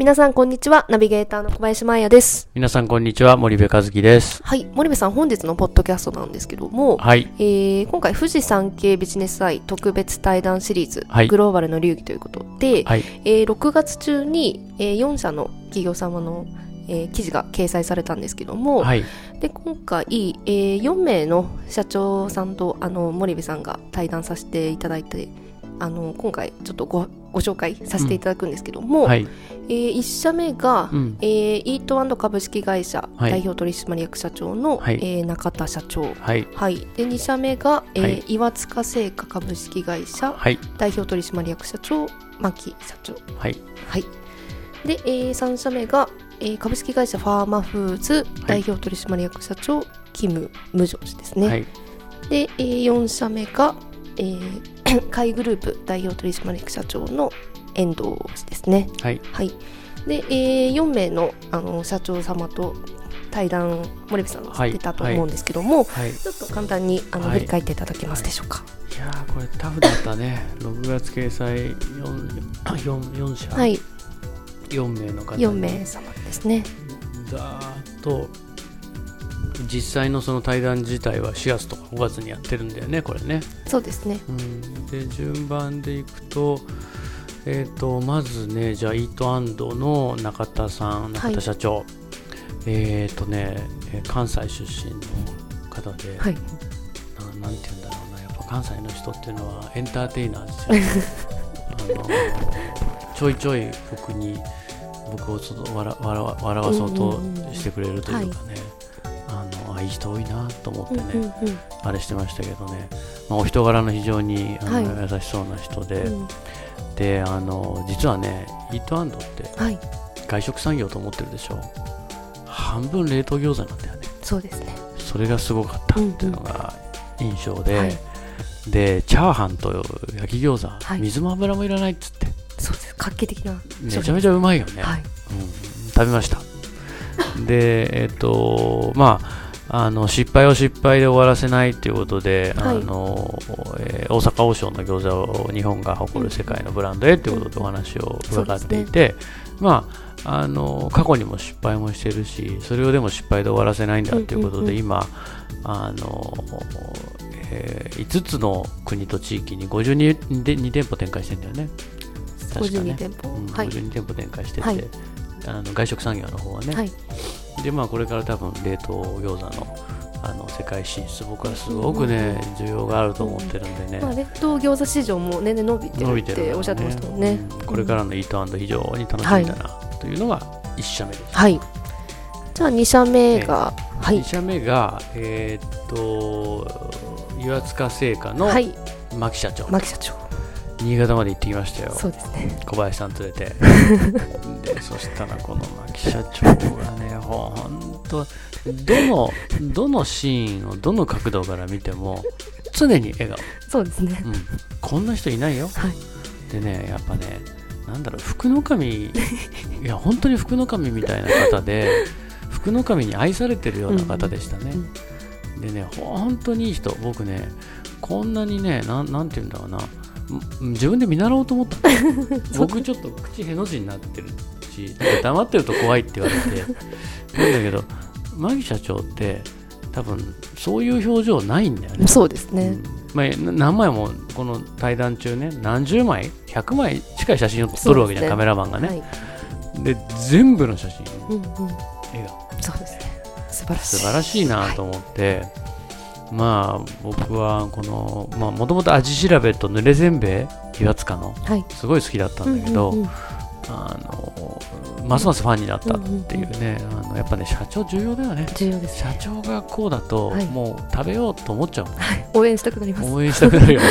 皆さんこんにちは。ナビゲーターの小林真也です。皆さんこんにちは。森部和樹です。はい。森部さん本日のポッドキャストなんですけども、はい。えー、今回富士山系ビジネス愛特別対談シリーズ、はい。グローバルの流儀ということで、はい。えー6月中に、えー4社の企業様の、えー記事が掲載されたんですけども、はい。で今回、えー4名の社長さんとあの森部さんが対談させていただいてあの今回ちょっとごご紹介させていただくんですけども、はい。え1社目が、うん。えーイート株式会社はい。代表取締役社長の、はい。えー中田社長。はい。はい、で2社目が、えーはい。岩塚製菓株式会社はい。代表取締役社長牧社長。はい。はい。で、え3社目が、えー株式会社ファーマフーズ代表取締役社長、キム・ムジョ氏ですね、はい。で、え4社目が、えー、海グループ代表取締役社長の遠藤氏ですね。はい。はい。で、え4名のあの社長様と対談森部さんがされてたと思うんですけども、はい。ちょっと簡単にあの、はい。振り返っていただけますでしょうか？いやーこれタフだったね。6月掲載 4, 4, 4社、はい、4名の方に。4名様ですね。ざーっと実際のその対談自体は4月とか5月にやってるんだよねこれね、そうですね。うん、で順番でいくとえー、とまずねじゃあイートアンドの中田さん中田社長、えっ、とねえー関西出身の方で、はい。ななんて言うんだろうなやっぱ関西の人っていうのはエンターテイナーですよね。あのちょいちょい僕に僕をちょっと笑笑わ笑わそうとしてくれるというかね、あいい人多いなと思ってね、うんうんあれしてましたけどね、まあ、お人柄の非常にあの、はい。優しそうな人で、うん。であの実はねイートアンドってはい、外食産業と思ってるでしょ。半分冷凍餃子なんだよね。そうですね。それがすごかったっていうのが印象で、はい。でチャーハンと焼き餃子、はい。水も油もいらないっつって。そうです。画期的な。めちゃめちゃうまいよね、はい。うん、食べました。でえっ、とまああの失敗を失敗で終わらせないということで、はい。あのえー大阪王将の餃子を日本が誇る世界のブランドへということでお話を伺っていて、まああの過去にも失敗もしてるしそれをでも失敗で終わらせないんだということで、うんうんうん。今あの、え5つの国と地域に52で2店舗展開してるんだよね。確か52ね店舗。うんはい。52店舗展開してて、はいあの外食産業の方はね、はい。でまあこれから多分冷凍餃子のあの世界進出僕はすごくね、需要があると思ってるんでね、まあ、冷凍餃子市場も年々伸びてるってておっしゃってましたもんね。うんこれからのイートアンド非常に楽しみだなというのが1社目です、はい。じゃあ2社目が、はい2。社目がえーっと岩塚製菓のはい。牧社長、牧社長。新潟まで行ってきましたよ。そうですね。小林さん連れて。で そしたらこの牧社長がねほんとどのどのシーンをどの角度から見ても常に笑顔、そうですね。うん、こんな人いないよ。はい。でねやっぱねなんだろう福の神 いや本当に福の神みたいな方で福の神に愛されてるような方でしたね、でね本当にいい人。僕ねこんなにねなんなんて言うんだろうな。ん自分で見習おうと思った 僕ちょっと口への字になってるし黙ってると怖いって言われてなんだけどマギ社長って多分そういう表情ないんだよねそうですね。うんまあ、な何枚もこの対談中ね何十枚100枚近い写真を撮るわけじゃん、ねカメラマンがね、はい。で全部の写真うんうん。笑顔そうですね。素晴らしい。素晴らしいなと思って、まあ僕はこのもともと味調べと濡れせんべい岩塚のはい。すごい好きだったんだけど、うんうんうんあのますますファンになったっていうね、あのやっぱね社長重要だよね。重要です社ね。長がこうだと、はい。もう食べようと思っちゃうもんはい。応援したくなります。応援したくなるよね。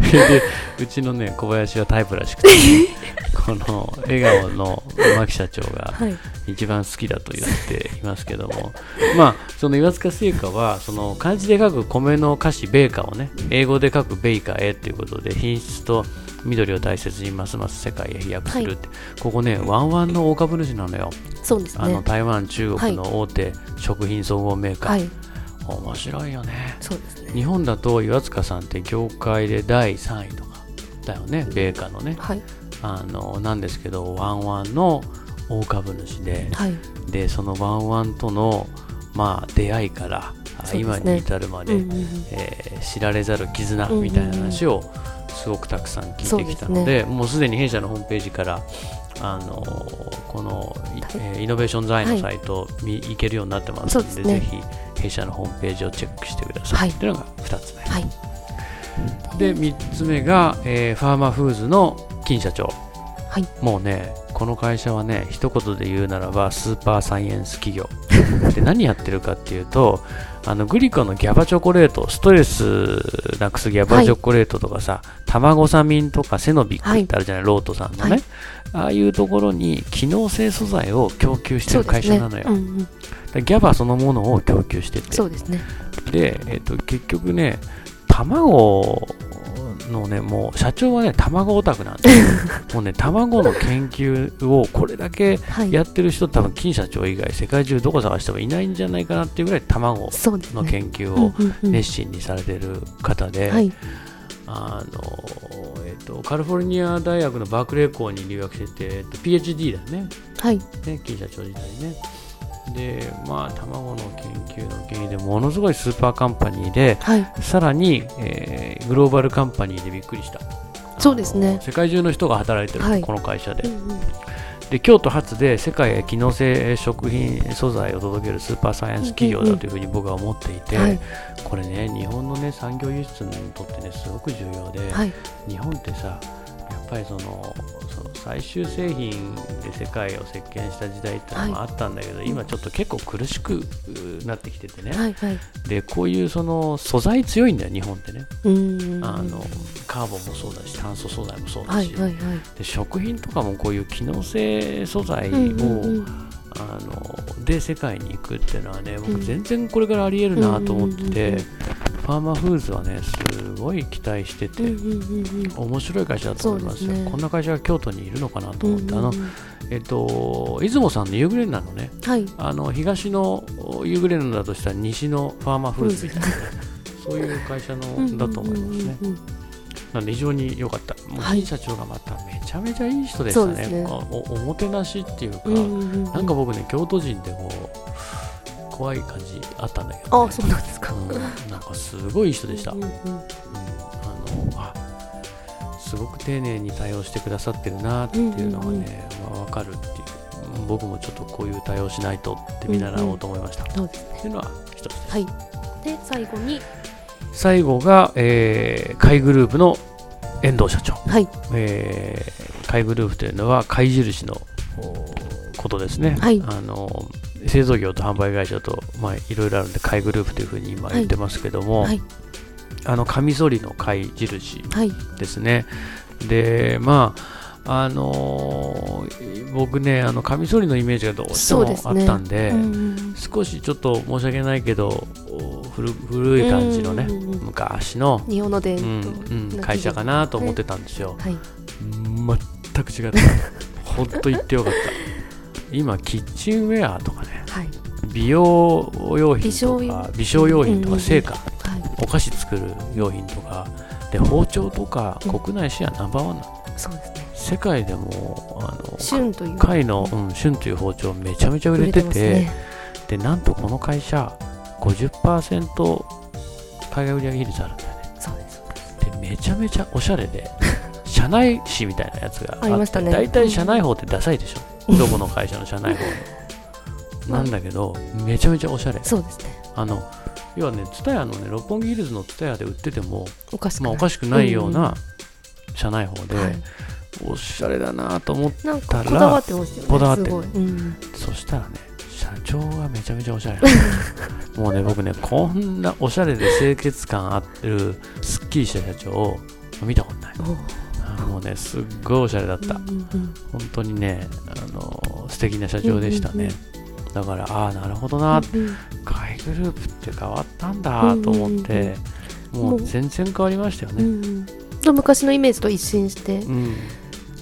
でうちのね小林はタイプらしくて、この笑顔の牧社長がはい。一番好きだと言っていますけども、まあ、その岩塚製菓は、その漢字で書く米の菓子、米菓をね、英語で書くベイカーへということで、品質と緑を大切にますます世界へ飛躍するって、ここね、ワンワンの大株主なのよ。そうですね。あの台湾、中国の大手食品総合メーカー。はい。面白いよね。そうですね。日本だと岩塚さんって業界で第3位とかだよね、米菓のね。はい。あのなんですけど、ワンワンの大株主で、はい。でそのワンワンとの、まあ、出会いから、ね。今に至るまで、うんうんうん。えー知られざる絆うんうんうんみたいな話をすごくたくさん聞いてきたので、もうすでに弊社のホームページから、あのこの、い。えーイノベーション財のサイト見、行けるようになってますのでね。ぜひ弊社のホームページをチェックしてください、はい。というのが2つ目、はい。で3つ目が、えーファーマフーズの金社長。はい。もうねこの会社はね一言で言うならばスーパーサイエンス企業。で 何やってるかっていうとあのグリコのギャバチョコレートストレスなくすギャバチョコレートとかさ、タマゴサミンとかセノビックってあるじゃない、ロートさんのね、はい。ああいうところに機能性素材を供給してる会社なのよ、ねうんうん。でギャバそのものを供給してて。そうですね。で、えっと結局ね卵のねもう社長はね卵オタクなんで もうね卵の研究をこれだけはい。やってる人多分金社長以外世界中どこ探してもいないんじゃないかなっていうぐらい卵の研究を熱心にされてる方で、はいあのえっとカリフォルニア大学のバークレー校に留学してて、えっと PhD だよね。はい。ね、金社長時代ね。で、まあ、卵の研究の原因でものすごいスーパーカンパニーで、はい。さらに、えーグローバルカンパニーでびっくりした。そうですね。世界中の人が働いてる、はい。この会社で。うんうんで。京都発で世界へ機能性食品素材を届けるスーパーサイエンス企業だというふうに僕は思っていて、はいこれね、日本の、ね、産業輸出にとって、ね、すごく重要で、はい日本ってさやっぱりそのその最終製品で世界を席巻した時代ってのもあったんだけど、今ちょっと結構苦しくうなってきててね、はいはい。でこういうその素材強いんだよ日本ってね。あのカーボンもそうだし炭素素材もそうだし、はいはいはい。で食品とかもこういう機能性素材を、うんうんうん。あので世界に行くっていうのはねうん。僕全然これからありえるなと思ってて、うんうんうんファーマーフーズはねすごい期待してて、面白い会社だと思いますよ。ね。こんな会社が京都にいるのかなと思って、あのうんうんうん。えっと出雲さんのユーグレナのね。はい。あの東のユーグレナだとしたら西のファーマーフーズみたいなねそういう会社のだと思いますね。なんで非常に良かった。もう社長がまためちゃめちゃいい人でしたね。そうですね。あおおもてなしっていうか、うんうんうん。なんか僕ね京都人でこう怖い感じあったんだけど、ね、あそうなんですか。うん。なんかすごい人でした、うんうんうん。うん。あのあすごく丁寧に対応してくださってるなっていうのがね、まあ、分かるっていう。うん僕もちょっとこういう対応しないとって見習おうと思いました、そうですねっていうのは一つです。はい。で最後に。最後が、えー、貝グループの遠藤社長、はい。えー、貝グループというのは貝印のおことですね、はい。あの製造業と販売会社と、まあ、いろいろあるんで貝グループというふうに今言ってますけども、はいあのカミソリの貝印はいですね。で、まあ、あのー僕ね、あのカミソリのイメージがどうしてもあったんで、うんうん少しちょっと申し訳ないけど、お古古い感じのね、うんうんうん昔の、日本の伝うん統うん、会社かなと思ってたんですよ。はい全く違った。本当言ってよかった。今、キッチンウェアとかね、はい美容用品とか、美少用品とうんうんうん。か、成果、はい。お菓子作る用品とか、で包丁とか、うん。国内シェアナンバーワンなの。そうですね。世界でもあの旬という。貝の、うん、旬という包丁めちゃめちゃ売れててね。でなんとこの会社50%海外売上比率あるんだよね。そうです。でめちゃめちゃおしゃれで 社内誌みたいなやつがあってありましたね。大体社内法ってダサいでしょ。どこの会社の社内法のなんだけどめちゃめちゃおしゃれ。そうですね。あの要はね、ツタヤのね、六本木ヒルズのツタヤで売ってても、まあ、おかしくない。おかしくないような社内法で、はい。おしゃれだなと思って、なんかこだわってますよねこだわってそしたらね、社長がめちゃめちゃおしゃれ もうね、僕ね、こんなおしゃれで清潔感ある、すっきりした社長を見たことない。もう。ねすっごいおしゃれだった、うんうん本当にねあの素敵な社長でしたね、だからああなるほどな、うんうん。会グループって変わったんだと思って、もう全然変わりましたよね、うんうん。昔のイメージと一新して、うん。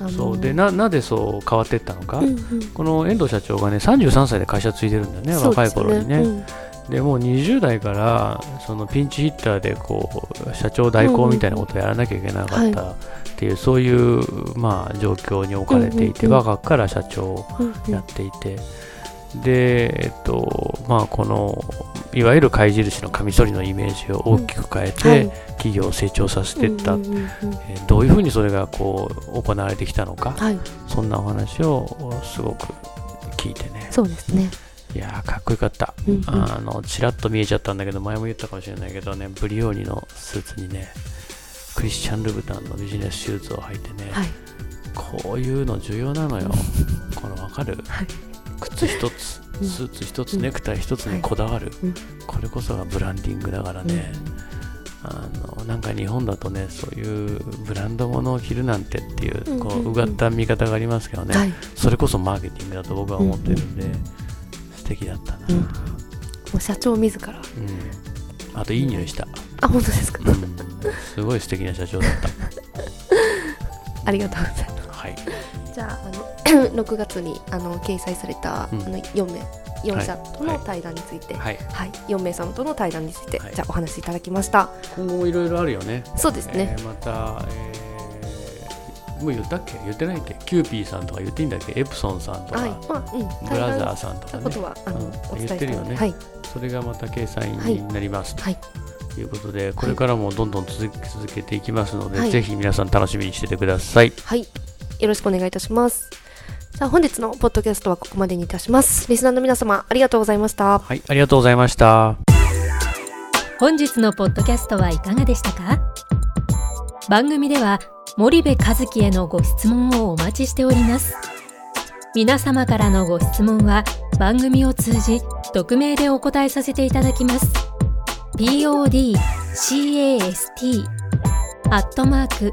あのそう。でななぜそう変わっていったのか、うんうん。この遠藤社長がね33歳で会社継いでるんだよね若い頃にね。そうでもう20代からそのピンチヒッターでこう社長代行みたいなことをやらなきゃいけなかったっていう、そういう、まあ、状況に置かれていて、うんうん若くから社長をやっていて、で、えっとまあ、このいわゆる貝印のカミソリのイメージを大きく変えて、はい。企業を成長させていった、うんうんうんうん。えーどういうふうにそれがこう行われてきたのか、はい。そんなお話をすごく聞いてね。そうですね、いやーかっこよかった、うんうん。あのちらっと見えちゃったんだけど前も言ったかもしれないけどねブリオーニのスーツにねクリスチャン・ルブタンのビジネスシューズを履いてね、はい。こういうの重要なのよ。このわかる、はい靴一つうん。スーツ一つ、うん。ネクタイ一つにこだわる、うん。これこそがブランディングだからね、あのなんか日本だとねそういうブランド物を着るなんてっていう,、こううがった見方がありますけどね、はい、それこそマーケティングだと僕は思ってるんで、素敵だったな、うん。もう社長自ら。うん。あといい匂いした、あ本当ですか、うん、すごい素敵な社長だった。ありがとうございます。はい。じゃああの 6月にあの掲載された、うん。あの4名4社とのはい。対談について、はい。はい。4名様との対談について、はい。じゃあお話しいただきました。今後もいろいろあるよね。そうですね、えーまた、えーもう言ったっけ？言ってないっけ？キューピーさんとか言っていいんだっけ？エプソンさんとか、はい。まあうん。ブラザーさんとかね。ことはあの、うん。お伝えした言ってるよね。はい。それがまた掲載になります。はい。ということで、これからもどんどん続け続けていきますので、はい。ぜひ皆さん楽しみにしててください。はい。よろしくお願いいたします。じゃあ本日のポッドキャストはここまでにいたします。リスナーの皆様ありがとうございました。はい、ありがとうございました。本日のポッドキャストはいかがでしたか？番組では森部和樹へのご質問をお待ちしております皆様からのご質問は番組を通じ匿名でお答えさせていただきます podcast アットマーク